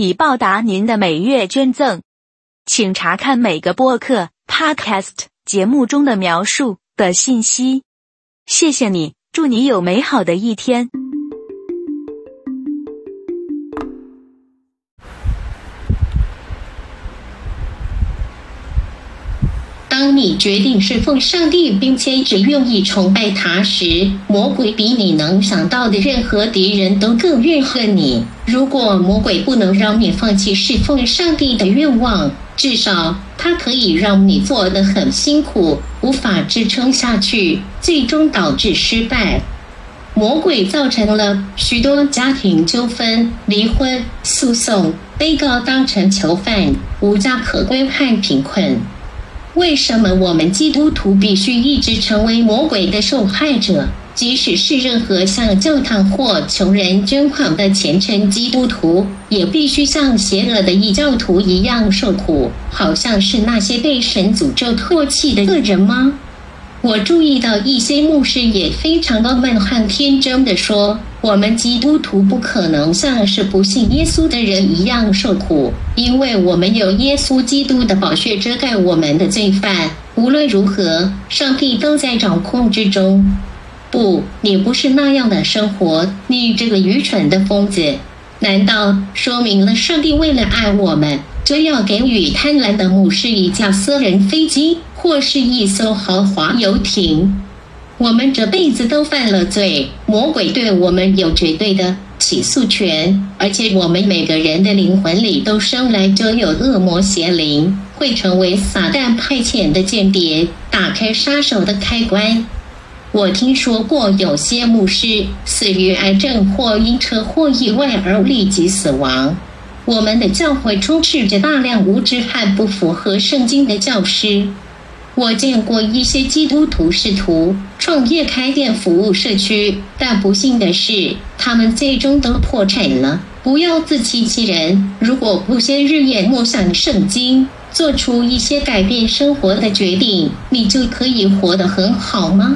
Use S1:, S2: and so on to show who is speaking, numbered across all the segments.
S1: 以报答您的每月捐赠，请查看每个播客 （podcast） 节目中的描述的信息。谢谢你，祝你有美好的一天。
S2: 当你决定侍奉上帝，并且只愿意崇拜他时，魔鬼比你能想到的任何敌人都更怨恨你。如果魔鬼不能让你放弃侍奉上帝的愿望，至少他可以让你做得很辛苦，无法支撑下去，最终导致失败。魔鬼造成了许多家庭纠纷、离婚、诉讼、被告当成囚犯、无家可归和贫困。为什么我们基督徒必须一直成为魔鬼的受害者？即使是任何向教堂或穷人捐款的虔诚基督徒，也必须像邪恶的异教徒一样受苦，好像是那些被神诅咒唾弃的恶人吗？我注意到一些牧师也非常的闷和天真的说。我们基督徒不可能像是不信耶稣的人一样受苦，因为我们有耶稣基督的宝血遮盖我们的罪犯。无论如何，上帝都在掌控之中。不，你不是那样的生活，你这个愚蠢的疯子！难道说明了上帝为了爱我们，就要给予贪婪的牧师一架私人飞机，或是一艘豪华游艇？我们这辈子都犯了罪，魔鬼对我们有绝对的 起诉权，而且我们每个人的灵魂里都生来就有恶魔邪灵，会成为撒旦派遣的间谍，打开杀手的开关。我听说过有些牧师死于癌症或因车祸意外而立即死亡。我们的教会充斥着大量无知和不符合圣经的教师。我见过一些基督徒试图创业开店服务社区，但不幸的是，他们最终都破产了。不要自欺欺人，如果不先日夜默想圣经，做出一些改变生活的决定，你就可以活得很好吗？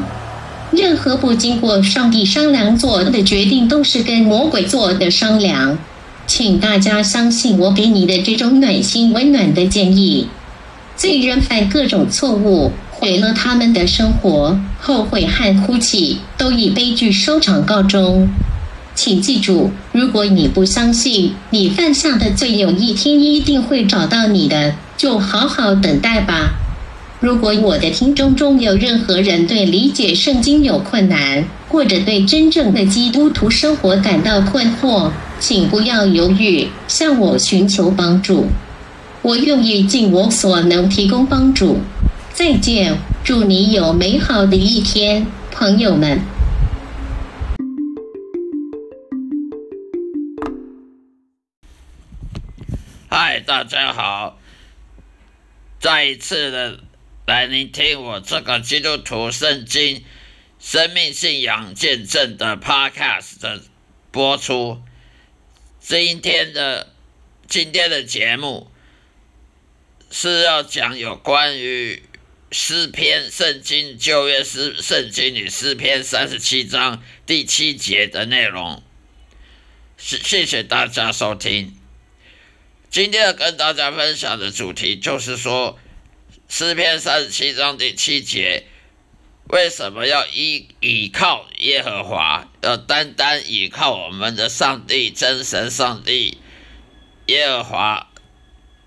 S2: 任何不经过上帝商量做的决定，都是跟魔鬼做的商量。请大家相信我给你的这种暖心温暖的建议。罪人犯各种错误，毁了他们的生活，后悔和哭泣都以悲剧收场告终。请记住，如果你不相信你犯下的罪有一天一定会找到你的，就好好等待吧。如果我的听众中有任何人对理解圣经有困难，或者对真正的基督徒生活感到困惑，请不要犹豫，向我寻求帮助。我愿意尽我所能提供帮助。再见，祝你有美好的一天，朋友们。
S3: 嗨，大家好！再一次的来聆听我这个基督徒圣经生命信仰见证的 Podcast 的播出。今天的今天的节目。是要讲有关于诗篇圣经旧约诗圣经里诗篇三十七章第七节的内容。谢谢谢大家收听。今天要跟大家分享的主题就是说，诗篇三十七章第七节，为什么要依倚靠耶和华，要单单倚靠我们的上帝真神上帝耶和华？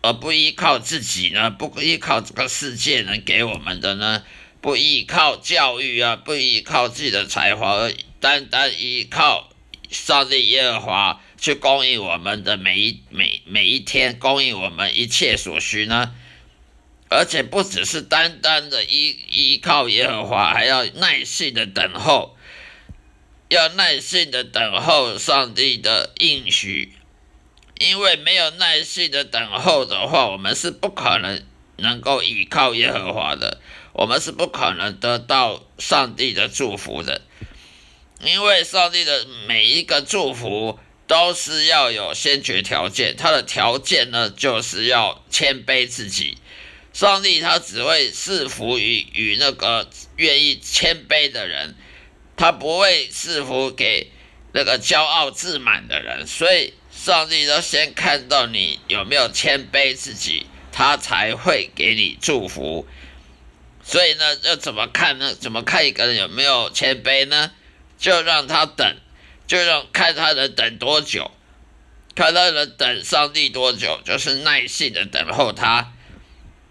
S3: 而不依靠自己呢？不依靠这个世界能给我们的呢？不依靠教育啊，不依靠自己的才华，而单单依靠上帝耶和华去供应我们的每一每每一天，供应我们一切所需呢？而且不只是单单的依依靠耶和华，还要耐心的等候，要耐心的等候上帝的应许。因为没有耐心的等候的话，我们是不可能能够依靠耶和华的，我们是不可能得到上帝的祝福的。因为上帝的每一个祝福都是要有先决条件，他的条件呢，就是要谦卑自己。上帝他只会赐福于与那个愿意谦卑的人，他不会赐福给那个骄傲自满的人。所以，上帝要先看到你有没有谦卑自己，他才会给你祝福。所以呢，要怎么看呢？怎么看一个人有没有谦卑呢？就让他等，就让看他能等多久，看他能等上帝多久，就是耐心的等候他。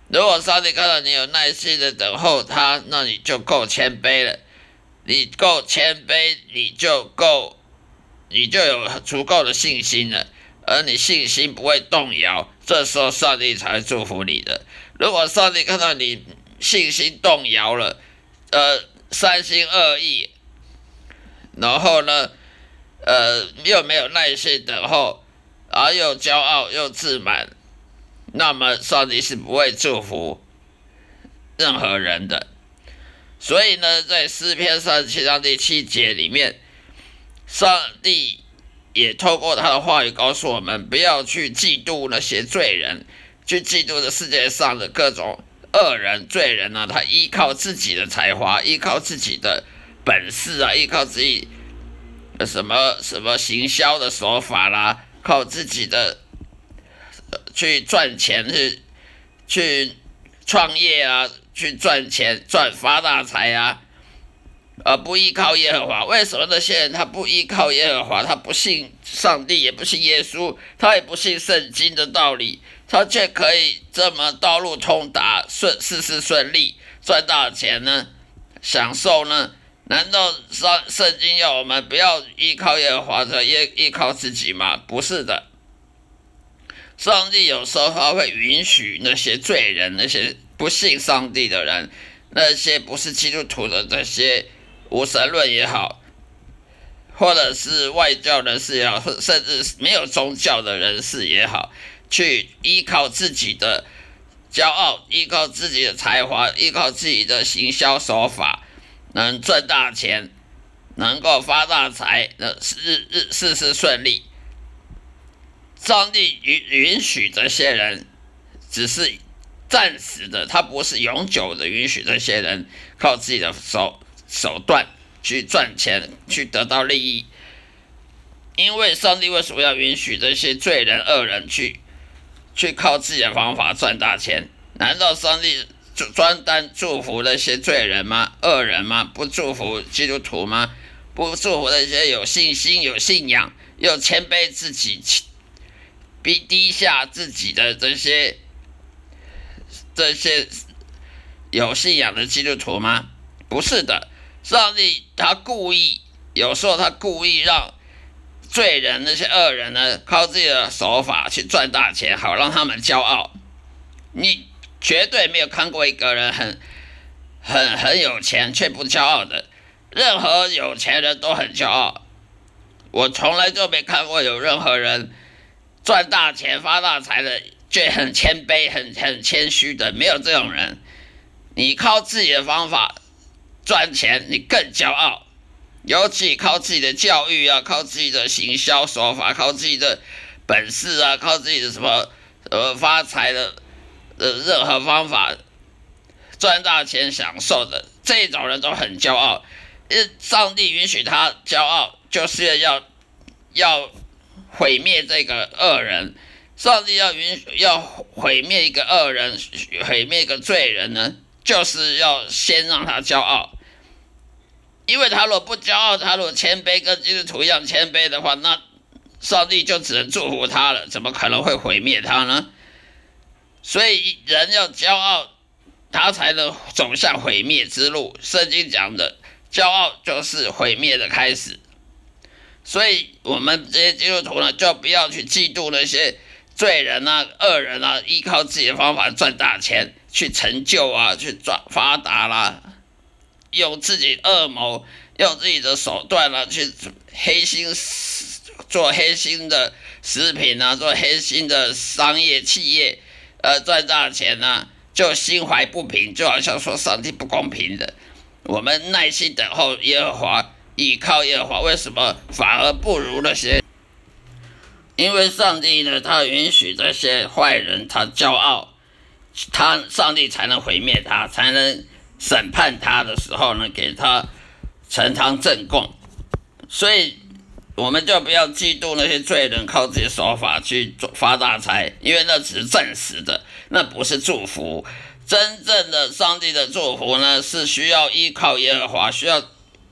S3: 如果上帝看到你有耐心的等候他，那你就够谦卑了。你够谦卑，你就够，你就有足够的信心了。而你信心不会动摇，这时候上帝才会祝福你的。如果上帝看到你信心动摇了，呃，三心二意，然后呢，呃，又没有耐心等候，而又骄傲又自满。那么上帝是不会祝福任何人的，所以呢，在诗篇三十七章第七节里面，上帝也透过他的话语告诉我们，不要去嫉妒那些罪人，去嫉妒这世界上的各种恶人、罪人呢。他依靠自己的才华，依靠自己的本事啊，依靠自己什么什么行销的手法啦，靠自己的。去赚钱，去去创业啊，去赚钱赚发大财啊，而不依靠耶和华。为什么那些人他不依靠耶和华？他不信上帝，也不信耶稣，他也不信圣经的道理，他却可以这么道路通达，顺事事顺利，赚大钱呢？享受呢？难道圣圣经要我们不要依靠耶和华，的依依靠自己吗？不是的。上帝有时候他会允许那些罪人、那些不信上帝的人、那些不是基督徒的这些无神论也好，或者是外教人士也好，甚至没有宗教的人士也好，去依靠自己的骄傲、依靠自己的才华、依靠自己的行销手法，能赚大钱，能够发大财，那日日事事顺利。上帝允允许这些人，只是暂时的，他不是永久的允许这些人靠自己的手手段去赚钱，去得到利益。因为上帝为什么要允许这些罪人、恶人去去靠自己的方法赚大钱？难道上帝就专单祝福那些罪人吗？恶人吗？不祝福基督徒吗？不祝福那些有信心、有信仰、又谦卑自己？逼低下自己的这些这些有信仰的基督徒吗？不是的，上帝他故意，有时候他故意让罪人那些恶人呢，靠自己的手法去赚大钱，好让他们骄傲。你绝对没有看过一个人很很很有钱却不骄傲的，任何有钱人都很骄傲。我从来就没看过有任何人。赚大钱发大财的，却很谦卑、很很谦虚的，没有这种人。你靠自己的方法赚钱，你更骄傲。尤其靠自己的教育啊，靠自己的行销手法，靠自己的本事啊，靠自己的什么呃发财的呃任何方法赚大钱享受的这种人都很骄傲。因，上帝允许他骄傲，就是要要。毁灭这个恶人，上帝要允许要毁灭一个恶人，毁灭一个罪人呢，就是要先让他骄傲。因为他若不骄傲，他若谦卑，跟基督徒一样谦卑的话，那上帝就只能祝福他了，怎么可能会毁灭他呢？所以人要骄傲，他才能走向毁灭之路。圣经讲的，骄傲就是毁灭的开始。所以，我们这些基督徒呢，就不要去嫉妒那些罪人啊、恶人啊，依靠自己的方法赚大钱、去成就啊、去赚发达啦。用自己恶谋，用自己的手段呢去黑心做黑心的食品啊，做黑心的商业企业，呃，赚大钱呢，就心怀不平，就好像说上帝不公平的。我们耐心等候耶和华，倚靠耶和华，为什么反而不如那些？因为上帝呢，他允许这些坏人他骄傲，他上帝才能毁灭他，才能审判他的时候呢，给他呈堂证供。所以我们就不要嫉妒那些罪人靠自己手法去做发大财，因为那只是暂时的，那不是祝福。真正的上帝的祝福呢，是需要依靠耶和华，需要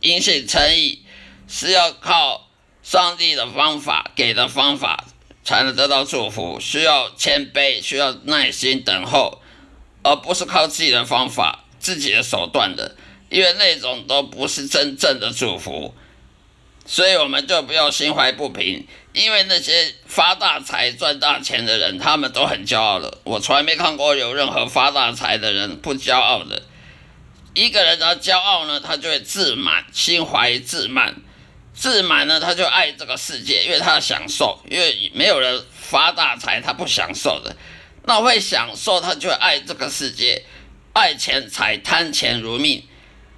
S3: 因信称义，是要靠。上帝的方法给的方法才能得到祝福，需要谦卑，需要耐心等候，而不是靠自己的方法、自己的手段的，因为那种都不是真正的祝福。所以我们就不要心怀不平，因为那些发大财、赚大钱的人，他们都很骄傲的。我从来没看过有任何发大财的人不骄傲的。一个人他骄傲呢，他就会自满，心怀自满。自满呢，他就爱这个世界，因为他享受，因为没有人发大财，他不享受的。那会享受，他就爱这个世界，爱钱财，贪钱如命。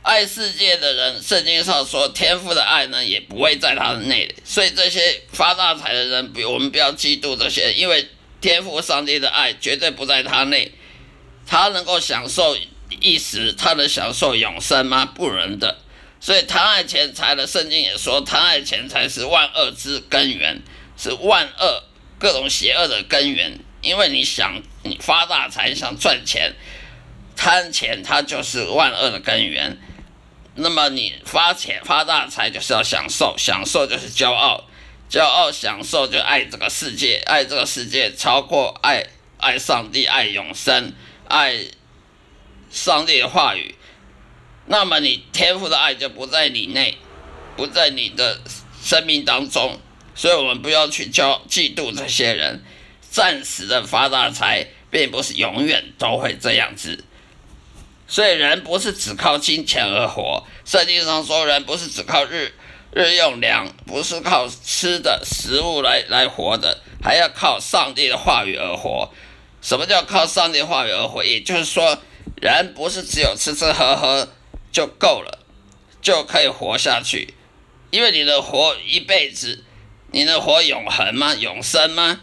S3: 爱世界的人，圣经上说，天赋的爱呢，也不会在他的内。所以这些发大财的人，比我们不要嫉妒这些，因为天赋上帝的爱绝对不在他内。他能够享受一时，他能享受永生吗？不能的。所以贪爱钱财的圣经也说，贪爱钱财是万恶之根源，是万恶各种邪恶的根源。因为你想你发大财，想赚钱，贪钱它就是万恶的根源。那么你发钱发大财就是要享受，享受就是骄傲，骄傲享受就爱这个世界，爱这个世界超过爱爱上帝，爱永生，爱上帝的话语。那么你天赋的爱就不在你内，不在你的生命当中，所以我们不要去骄嫉妒这些人，暂时的发大财，并不是永远都会这样子。所以人不是只靠金钱而活，圣经上说人不是只靠日日用粮，不是靠吃的食物来来活的，还要靠上帝的话语而活。什么叫靠上帝话语而活？也就是说，人不是只有吃吃喝喝。就够了，就可以活下去，因为你的活一辈子，你能活永恒吗？永生吗？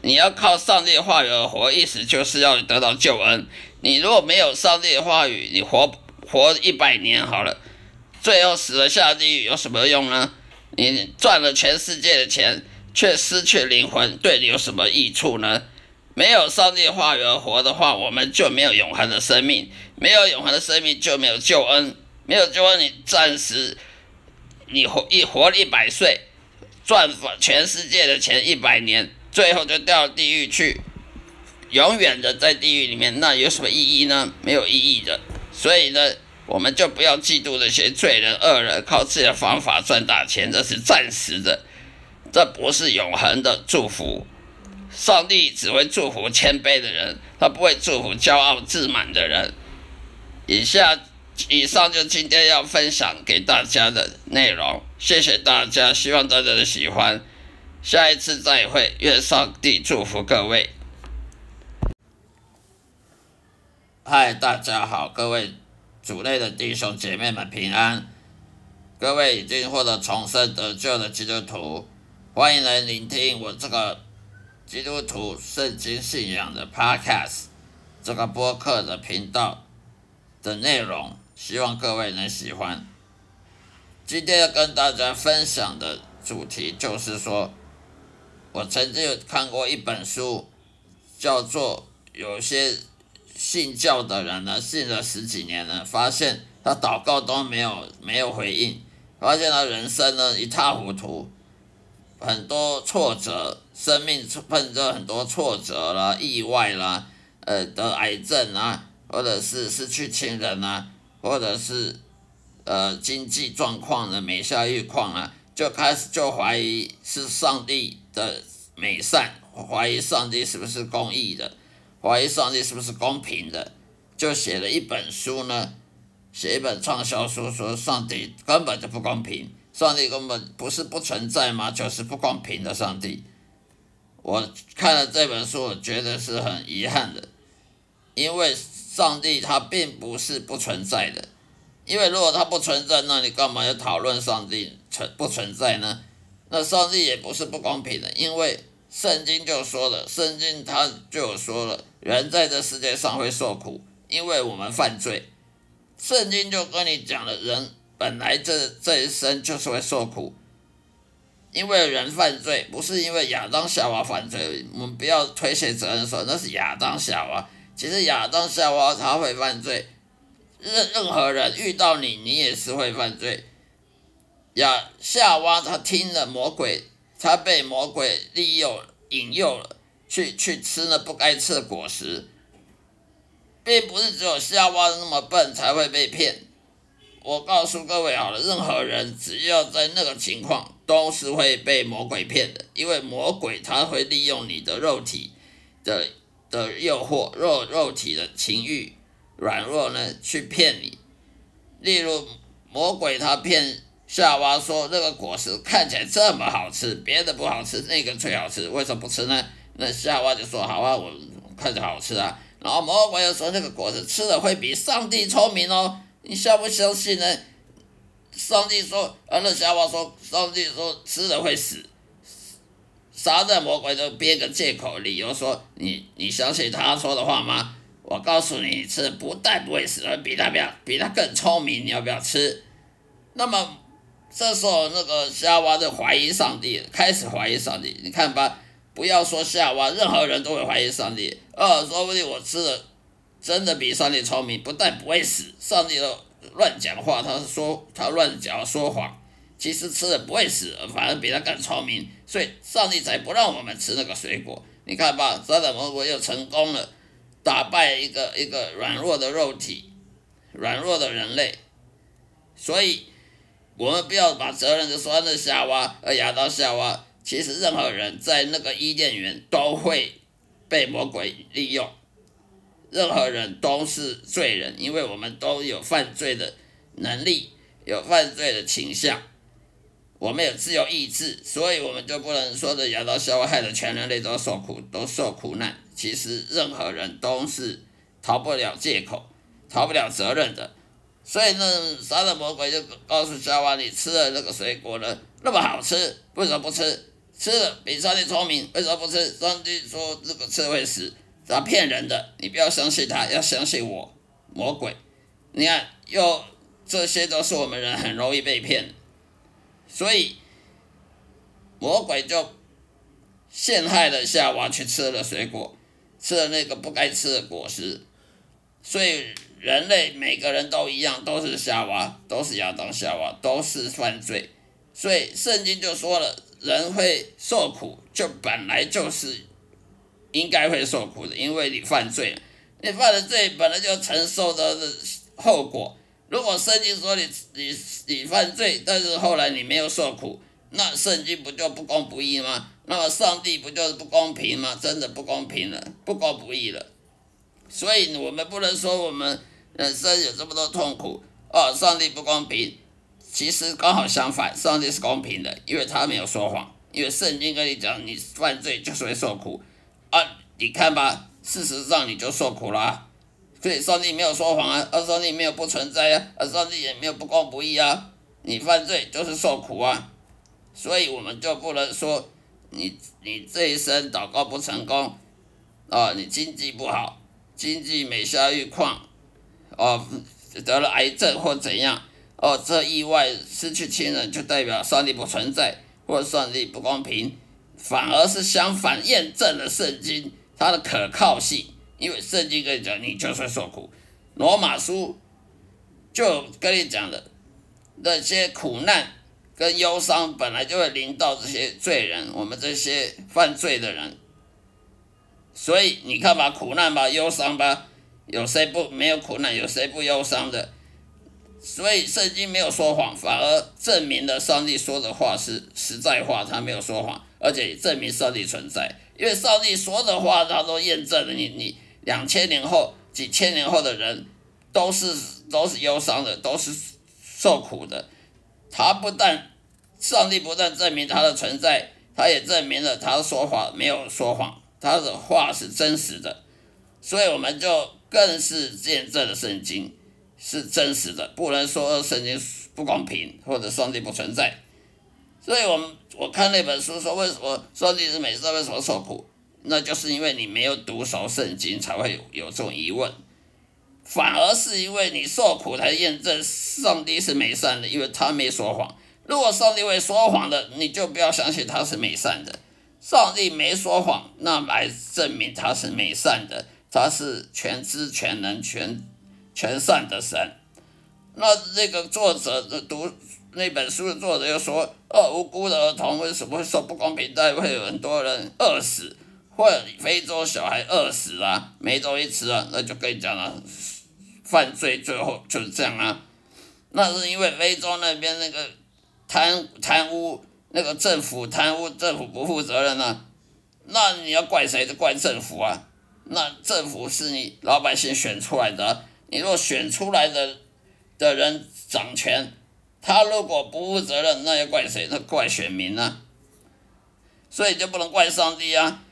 S3: 你要靠上帝话语而活，意思就是要得到救恩。你如果没有上帝的话语，你活活一百年好了，最后死了下地狱有什么用呢？你赚了全世界的钱，却失去灵魂，对你有什么益处呢？没有上帝的话语而活的话，我们就没有永恒的生命。没有永恒的生命，就没有救恩。没有救恩，你暂时你活一活一百岁，赚全世界的钱一百年，最后就掉地狱去，永远的在地狱里面，那有什么意义呢？没有意义的。所以呢，我们就不要嫉妒那些罪人恶人，靠自己的方法赚大钱，这是暂时的，这不是永恒的祝福。上帝只会祝福谦卑的人，他不会祝福骄傲自满的人。以下以上就今天要分享给大家的内容，谢谢大家，希望大家的喜欢。下一次再会，愿上帝祝福各位。嗨，大家好，各位主内的弟兄姐妹们平安。各位已经获得重生得救的基督徒，欢迎来聆听我这个。基督徒圣经信仰的 Podcast 这个播客的频道的内容，希望各位能喜欢。今天要跟大家分享的主题就是说，我曾经有看过一本书，叫做有些信教的人呢，信了十几年了，发现他祷告都没有没有回应，发现他人生呢一塌糊涂。很多挫折，生命碰着很多挫折啦、意外啦，呃，得癌症啊，或者是失去亲人啊，或者是呃经济状况的每下愈况啊，就开始就怀疑是上帝的美善，怀疑上帝是不是公义的，怀疑上帝是不是公平的，就写了一本书呢，写一本畅销书，说上帝根本就不公平，上帝根本不是不存在吗？就是不公平的上帝。我看了这本书，我觉得是很遗憾的，因为上帝他并不是不存在的，因为如果他不存在，那你干嘛要讨论上帝存不存在呢？那上帝也不是不公平的，因为圣经就说了，圣经他就说了，人在这世界上会受苦，因为我们犯罪。圣经就跟你讲了，人本来这这一生就是会受苦。因为人犯罪，不是因为亚当夏娃犯罪，我们不要推卸责任说那是亚当夏娃。其实亚当夏娃他会犯罪，任任何人遇到你，你也是会犯罪。亚夏娃他听了魔鬼，他被魔鬼利用引诱了，去去吃那不该吃的果实，并不是只有夏娃那么笨才会被骗。我告诉各位好了，任何人只要在那个情况，都是会被魔鬼骗的，因为魔鬼他会利用你的肉体的的诱惑，肉肉体的情欲软弱呢，去骗你。例如，魔鬼他骗夏娃说这个果实看起来这么好吃，别的不好吃，那个最好吃，为什么不吃呢？那夏娃就说好啊，我看着好吃啊。然后魔鬼又说那个果实吃了会比上帝聪明哦。你相不相信呢？上帝说，啊，那夏娃说，上帝说吃了会死，撒旦魔鬼都编个借口理由说，你你相信他说的话吗？我告诉你，吃不但不会死，而比他比比他更聪明，你要不要吃？那么这时候那个夏娃就怀疑上帝，开始怀疑上帝。你看吧，不要说夏娃，任何人都会怀疑上帝。啊，说不定我吃了。真的比上帝聪明，不但不会死，上帝都乱讲话，他说他乱讲说谎，其实吃了不会死，反而比他更聪明，所以上帝才不让我们吃那个水果。你看吧，撒旦魔鬼又成功了，打败一个一个软弱的肉体，软弱的人类，所以我们不要把责任就说在夏娃，呃亚当夏娃，其实任何人在那个伊甸园都会被魔鬼利用。任何人都是罪人，因为我们都有犯罪的能力，有犯罪的倾向，我们有自由意志，所以我们就不能说的亚当夏娃害的全人类都受苦，都受苦难。其实任何人都是逃不了借口，逃不了责任的。所以呢，杀了魔鬼就告诉夏娃：“你吃了那个水果呢，那么好吃，为什么不吃？吃了比上帝聪明，为什么不吃？上帝说这个吃会死。”他骗人的，你不要相信他，要相信我，魔鬼。你看，又这些都是我们人很容易被骗，所以魔鬼就陷害了夏娃，去吃了水果，吃了那个不该吃的果实。所以人类每个人都一样，都是夏娃，都是亚当夏娃，都是犯罪。所以圣经就说了，人会受苦，就本来就是。应该会受苦的，因为你犯罪，你犯了罪本来就承受的后果。如果圣经说你你你犯罪，但是后来你没有受苦，那圣经不就不公不义吗？那么上帝不就是不公平吗？真的不公平了，不公不义了。所以我们不能说我们人生有这么多痛苦哦，上帝不公平。其实刚好相反，上帝是公平的，因为他没有说谎，因为圣经跟你讲，你犯罪就是会受苦。啊，你看吧，事实上你就受苦了，所以上帝没有说谎啊，而上帝没有不存在啊，而上帝也没有不公不义啊，你犯罪就是受苦啊，所以我们就不能说你你这一生祷告不成功，啊，你经济不好，经济每下愈况，哦，得了癌症或怎样，哦，这意外失去亲人就代表上帝不存在，或上帝不公平。反而是相反，验证了圣经它的可靠性。因为圣经跟你讲，你就算受苦，罗马书就跟你讲的那些苦难跟忧伤，本来就会临到这些罪人，我们这些犯罪的人。所以你看吧，苦难吧，忧伤吧，有谁不没有苦难？有谁不忧伤的？所以圣经没有说谎，反而证明了上帝说的话是实在话，他没有说谎。而且证明上帝存在，因为上帝说的话，他都验证了。你你两千年后、几千年后的人，都是都是忧伤的，都是受苦的。他不但上帝不但证明他的存在，他也证明了他说话没有说谎，他的话是真实的。所以我们就更是见证了圣经是真实的，不能说圣经不公平或者上帝不存在。所以我们我看那本书说，为什么上帝是美善，为什么受苦？那就是因为你没有读熟圣经，才会有有这种疑问。反而是因为你受苦才验证上帝是美善的，因为他没说谎。如果上帝会说谎的，你就不要相信他是美善的。上帝没说谎，那来证明他是美善的，他是全知全能全全善的神。那这个作者读那本书的作者又说：“哦，无辜的儿童为什么会受不公平待遇？会有很多人饿死。”或者非洲小孩饿死啊，没东西吃啊，那就跟你讲了，犯罪最后就是这样啊。那是因为非洲那边那个贪贪污，那个政府贪污，政府不负责任啊。那你要怪谁？就怪政府啊。那政府是你老百姓选出来的，你若选出来的的人掌权，他如果不负责任，那要怪谁？那怪选民呢。所以就不能怪上帝啊。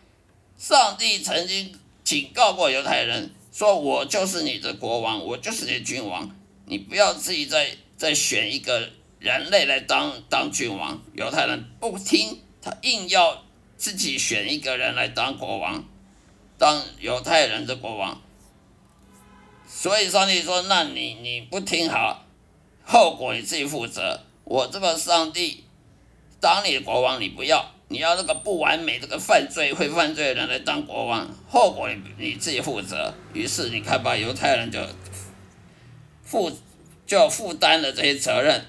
S3: 上帝曾经警告过犹太人，说我就是你的国王，我就是你的君王，你不要自己再再选一个人类来当当君王。犹太人不听，他硬要自己选一个人来当国王，当犹太人的国王。所以上帝说：“那你你不听好，后果你自己负责。我这个上帝当你的国王，你不要。”你要那个不完美、这个犯罪会犯罪的人来当国王，后果你你自己负责。于是你看吧，犹太人就负就负担了这些责任。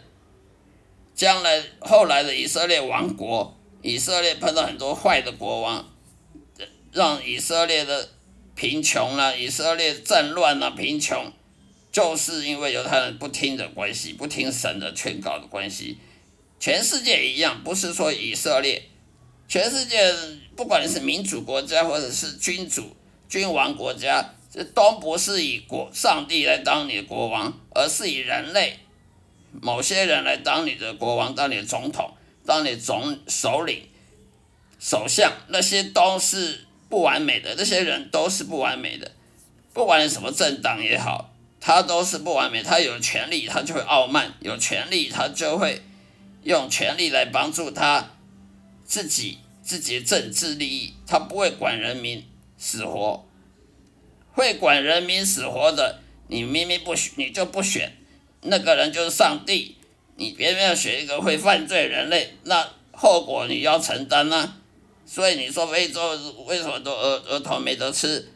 S3: 将来后来的以色列王国，以色列碰到很多坏的国王，让以色列的贫穷了，以色列战乱了，贫穷，就是因为犹太人不听的关系，不听神的劝告的关系。全世界一样，不是说以色列。全世界不管是民主国家或者是君主、君王国家，这都不是以国上帝来当你的国王，而是以人类某些人来当你的国王、当你的总统、当你的总首领、首相，那些都是不完美的，那些人都是不完美的。不管你什么政党也好，他都是不完美。他有权利，他就会傲慢；有权利，他就会用权力来帮助他。自己自己的政治利益，他不会管人民死活，会管人民死活的，你明明不选，你就不选，那个人就是上帝，你偏偏要选一个会犯罪人类，那后果你要承担呢？所以你说非洲为什么都儿儿童没得吃？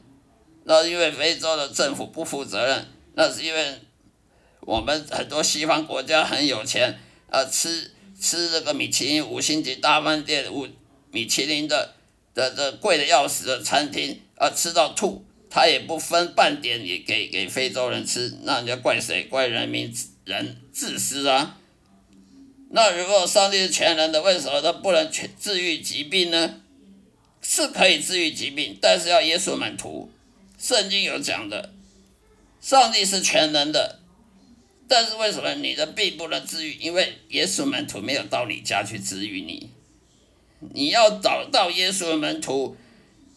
S3: 那因为非洲的政府不负责任，那是因为我们很多西方国家很有钱，啊吃。吃这个米其林五星级大饭店五米其林的的的贵的要死的餐厅啊，吃到吐，他也不分半点也给给非洲人吃，那你要怪谁？怪人民人自私啊！那如果上帝是全能的，为什么他不能全治愈疾病呢？是可以治愈疾病，但是要耶稣满徒。圣经有讲的，上帝是全能的。但是为什么你的病不能治愈？因为耶稣门徒没有到你家去治愈你。你要找到耶稣的门徒，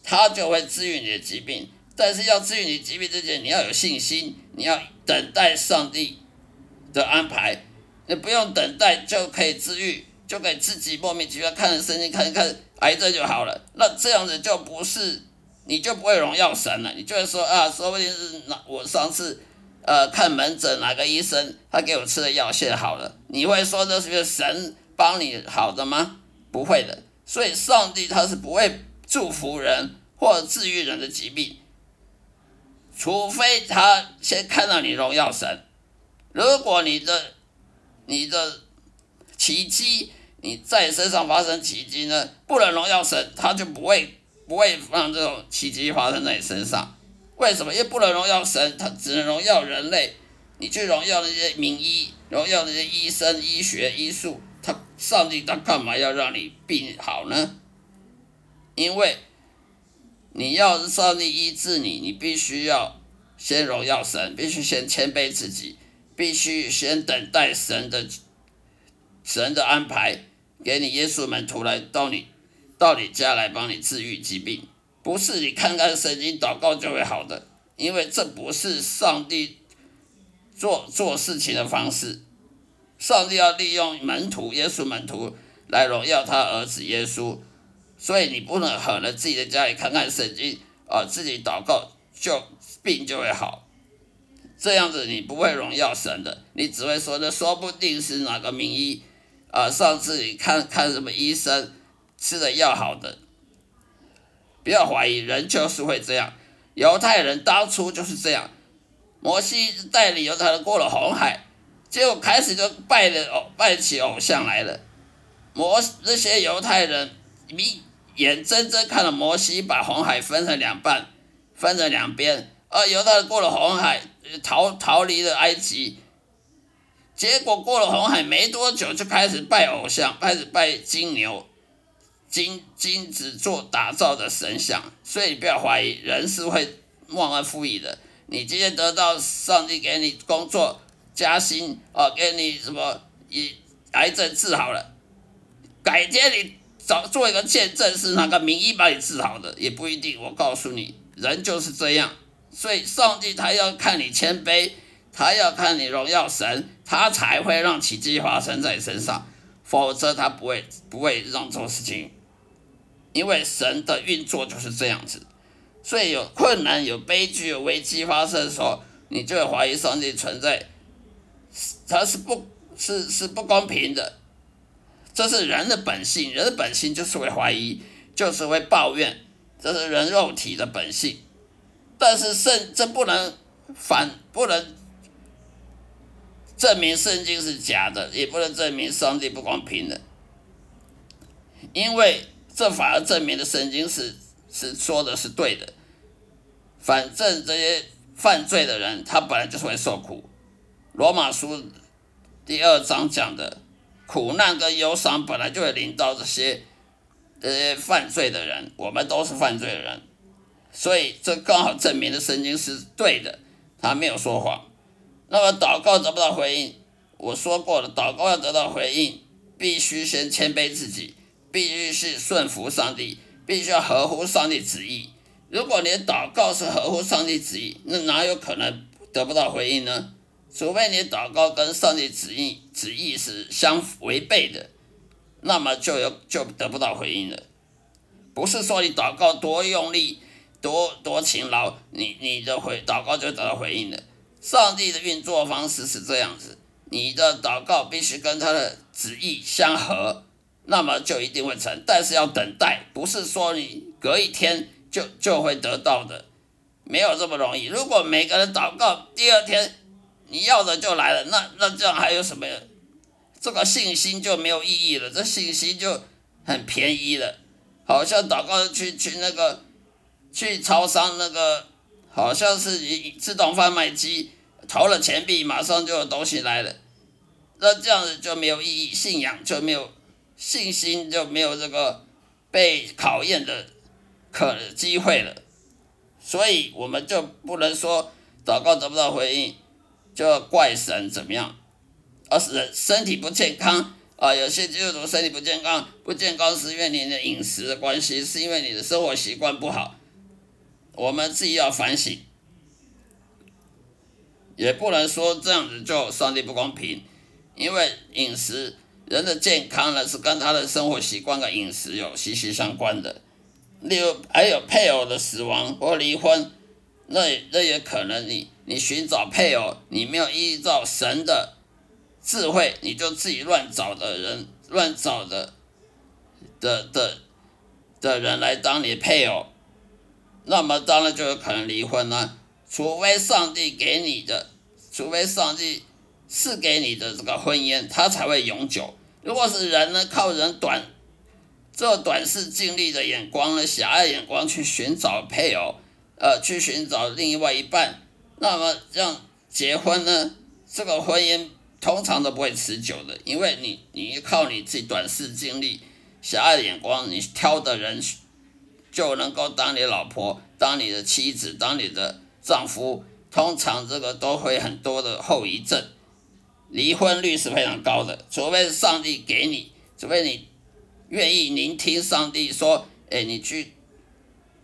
S3: 他就会治愈你的疾病。但是要治愈你疾病之前，你要有信心，你要等待上帝的安排。你不用等待就可以治愈，就可以自己莫名其妙看着圣经看一看癌症就好了。那这样子就不是，你就不会荣耀神了。你就会说啊，说不定是那我上次。呃，看门诊哪个医生他给我吃的药现好了？你会说这是神帮你好的吗？不会的。所以上帝他是不会祝福人或治愈人的疾病，除非他先看到你荣耀神。如果你的你的奇迹你在身上发生奇迹呢，不能荣耀神，他就不会不会让这种奇迹发生在你身上。为什么？因为不能荣耀神，他只能荣耀人类。你去荣耀那些名医，荣耀那些医生、医学、医术，他上帝他干嘛要让你病好呢？因为你要是上帝医治你，你必须要先荣耀神，必须先谦卑自己，必须先等待神的神的安排，给你耶稣门徒来到你到你家来帮你治愈疾病，不是你看看圣经祷告就会好的，因为这不是上帝做做事情的方式。上帝要利用门徒耶稣门徒来荣耀他儿子耶稣，所以你不能狠了自己在家里看看圣经啊，自己祷告就病就会好，这样子你不会荣耀神的，你只会说这说不定是哪个名医啊，上次你看看什么医生吃的药好的，不要怀疑，人就是会这样，犹太人当初就是这样，摩西带领犹太人过了红海。结果开始就拜了拜起偶像来了，摩那些犹太人，你眼睁睁看着摩西把红海分成两半，分成两边，而犹太人过了红海，逃逃离了埃及。结果过了红海没多久，就开始拜偶像，开始拜金牛、金金子做打造的神像。所以你不要怀疑，人是会忘恩负义的。你今天得到上帝给你工作。加薪哦，给你什么？以癌症治好了，改天你找做一个见证，是哪个名医把你治好的，也不一定。我告诉你，人就是这样，所以上帝他要看你谦卑，他要看你荣耀神，他才会让奇迹发生在身上，否则他不会不会让这种事情。因为神的运作就是这样子，所以有困难、有悲剧、有危机发生的时候，你就会怀疑上帝存在。他是不，是是不公平的，这是人的本性，人的本性就是会怀疑，就是会抱怨，这是人肉体的本性。但是圣这不能反，不能证明圣经是假的，也不能证明上帝不公平的，因为这反而证明了圣经是是说的是对的。反正这些犯罪的人，他本来就是会受苦。罗马书第二章讲的苦难跟忧伤本来就会临到这些这些犯罪的人，我们都是犯罪的人，所以这刚好证明了圣经是对的，他没有说谎。那么祷告得不到回应，我说过了，祷告要得到回应，必须先谦卑自己，必须是顺服上帝，必须要合乎上帝旨意。如果你祷告是合乎上帝旨意，那哪有可能得不到回应呢？除非你祷告跟上帝旨意旨意是相违背的，那么就有就得不到回应了。不是说你祷告多用力、多多勤劳，你你的回祷告就得到回应了。上帝的运作方式是这样子，你的祷告必须跟他的旨意相合，那么就一定会成。但是要等待，不是说你隔一天就就会得到的，没有这么容易。如果每个人祷告第二天，你要的就来了，那那这样还有什么？这个信心就没有意义了，这信心就很便宜了，好像祷告去去那个去超商那个，好像是自动贩卖机投了钱币，马上就有东西来了，那这样子就没有意义，信仰就没有信心就没有这个被考验的可机会了，所以我们就不能说祷告得不到回应。就要怪神怎么样？而是身体不健康啊！有些基督徒身体不健康，不健康是因为你的饮食的关系，是因为你的生活习惯不好。我们自己要反省，也不能说这样子就上帝不公平，因为饮食人的健康呢是跟他的生活习惯跟饮食有息息相关的。例如还有配偶的死亡或离婚，那那也可能你。你寻找配偶，你没有依照神的智慧，你就自己乱找的人，乱找的的的的人来当你配偶，那么当然就有可能离婚了。除非上帝给你的，除非上帝赐给你的这个婚姻，它才会永久。如果是人呢，靠人短这短视、尽力的眼光呢，狭隘眼光去寻找配偶，呃，去寻找另外一半。那么这样结婚呢？这个婚姻通常都不会持久的，因为你你靠你自己短视经历、狭隘眼光，你挑的人就能够当你老婆、当你的妻子、当你的丈夫，通常这个都会很多的后遗症，离婚率是非常高的。除非上帝给你，除非你愿意聆听上帝说，哎，你去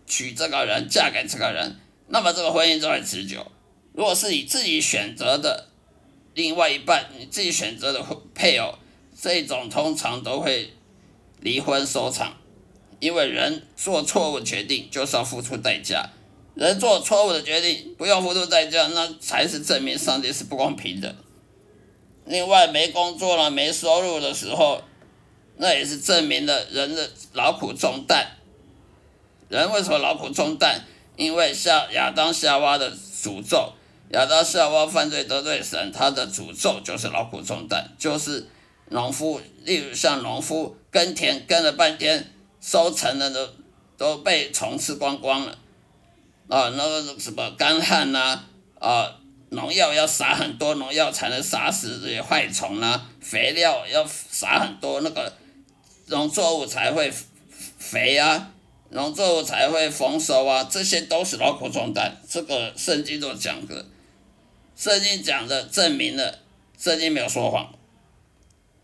S3: 娶这个人，嫁给这个人，那么这个婚姻就会持久。如果是你自己选择的另外一半，你自己选择的配偶，这种通常都会离婚收场，因为人做错误决定就是要付出代价。人做错误的决定，不用付出代价，那才是证明上帝是不公平的。另外，没工作了、没收入的时候，那也是证明了人的劳苦重担。人为什么劳苦重担？因为夏亚当夏娃的诅咒，亚当夏娃犯罪得罪神，他的诅咒就是劳苦重担，就是农夫，例如像农夫耕田耕了半天，收成的都都被虫吃光光了。啊，那个什么干旱呐，啊，农药要撒很多，农药才能杀死这些害虫啊，肥料要撒很多，那个农作物才会肥啊，农作物才会丰收啊，这些都是劳苦重担。这个圣经都讲的，圣经讲的证明了，圣经没有说谎。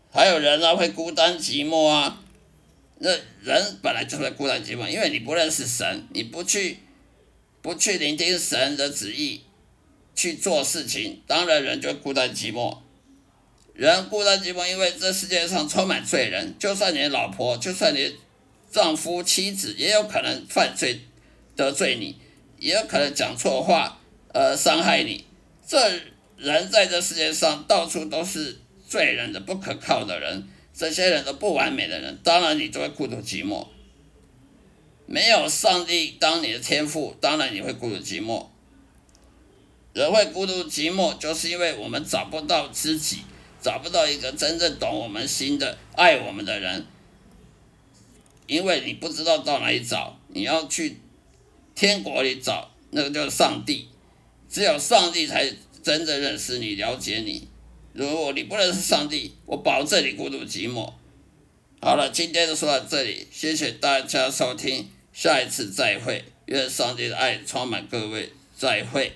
S3: 还有人啊，会孤单寂寞啊，那人本来就会孤单寂寞，因为你不认识神，你不去。不去聆听神的旨意去做事情，当然人就孤单寂寞。人孤单寂寞，因为这世界上充满罪人。就算你老婆，就算你丈夫、妻子，也有可能犯罪得罪你，也有可能讲错话，呃，伤害你。这人在这世界上到处都是罪人的、不可靠的人，这些人都不完美的人，当然你就会孤独寂寞。没有上帝当你的天赋，当然你会孤独寂寞。人会孤独寂寞，就是因为我们找不到知己，找不到一个真正懂我们心的、爱我们的人。因为你不知道到哪里找，你要去天国里找，那个就是上帝。只有上帝才真正认识你、了解你。如果你不认识上帝，我保证你孤独寂寞。好了，今天就说到这里，谢谢大家收听，下一次再会，愿上帝的爱充满各位，再会。